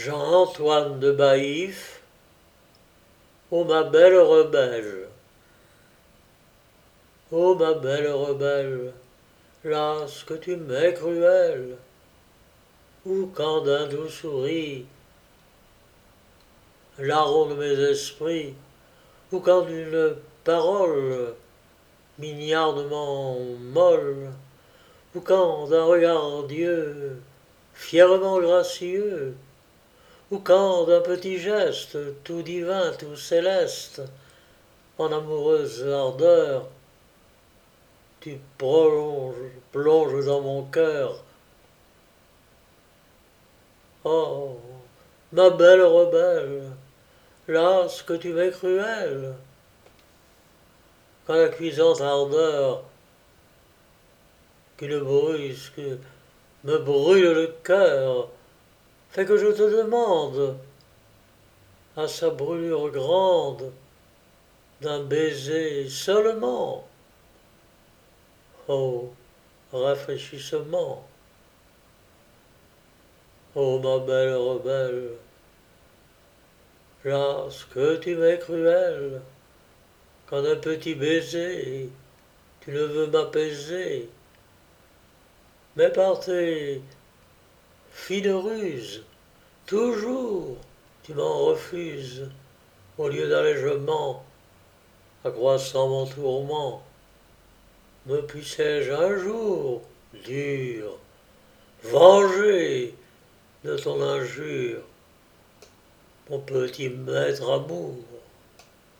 Jean-Antoine de Baïf, ô ma belle rebelle, ô ma belle rebelle, las que tu m'es cruelle, ou quand d'un doux souris, larron de mes esprits, ou quand d'une parole mignardement molle, ou quand d'un regard Dieu fièrement gracieux, ou quand d'un petit geste tout divin, tout céleste, en amoureuse ardeur, tu prolonges, plonges dans mon cœur. Oh, ma belle rebelle, las que tu m'es cruelle, quand la cuisante ardeur qui le me brûle le cœur, fait que je te demande, à sa brûlure grande, d'un baiser seulement. Oh, rafraîchissement. Oh, ma belle rebelle, las que tu m'es cruelle, quand un petit baiser, tu ne veux m'apaiser, mais par tes fine ruse, toujours tu m'en refuses, au lieu d'allègement, accroissant mon tourment. Me puissais-je un jour, dur, venger de ton injure, mon petit maître amour